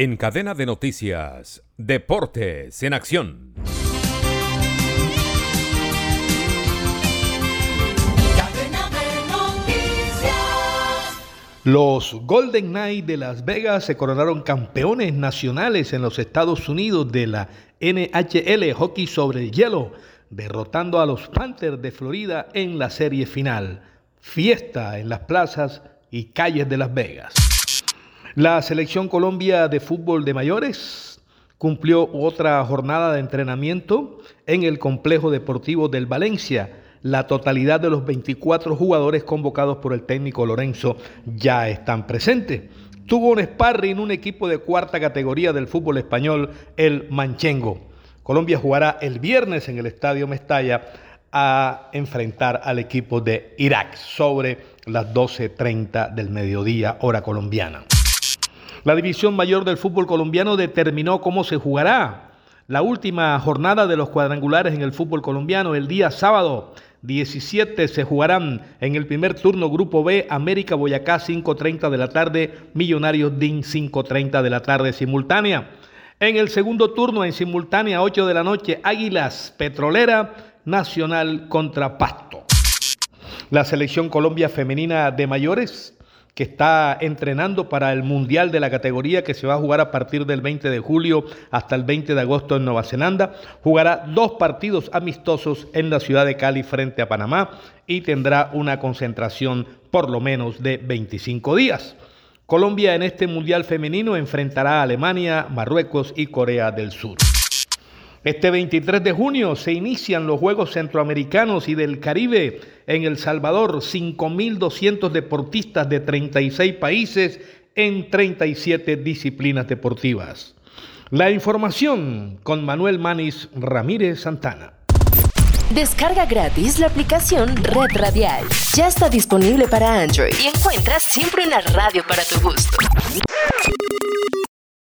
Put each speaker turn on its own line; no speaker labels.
En cadena de noticias, Deportes en Acción.
Los Golden Knights de Las Vegas se coronaron campeones nacionales en los Estados Unidos de la NHL Hockey sobre el hielo, derrotando a los Panthers de Florida en la serie final. Fiesta en las plazas y calles de Las Vegas. La selección Colombia de fútbol de mayores cumplió otra jornada de entrenamiento en el complejo deportivo del Valencia. La totalidad de los 24 jugadores convocados por el técnico Lorenzo ya están presentes. Tuvo un sparring un equipo de cuarta categoría del fútbol español, el Manchengo. Colombia jugará el viernes en el Estadio Mestalla a enfrentar al equipo de Irak sobre las 12.30 del mediodía hora colombiana. La división mayor del fútbol colombiano determinó cómo se jugará la última jornada de los cuadrangulares en el fútbol colombiano el día sábado 17 se jugarán en el primer turno Grupo B, América Boyacá 5.30 de la tarde, Millonarios DIN 5.30 de la tarde simultánea. En el segundo turno, en simultánea 8 de la noche, Águilas Petrolera Nacional contra Pasto. La selección Colombia femenina de mayores que está entrenando para el Mundial de la categoría que se va a jugar a partir del 20 de julio hasta el 20 de agosto en Nueva Zelanda. Jugará dos partidos amistosos en la ciudad de Cali frente a Panamá y tendrá una concentración por lo menos de 25 días. Colombia en este Mundial femenino enfrentará a Alemania, Marruecos y Corea del Sur. Este 23 de junio se inician los Juegos Centroamericanos y del Caribe en El Salvador. 5.200 deportistas de 36 países en 37 disciplinas deportivas. La información con Manuel Manis Ramírez Santana.
Descarga gratis la aplicación Red Radial. Ya está disponible para Android y encuentras siempre una radio para tu gusto.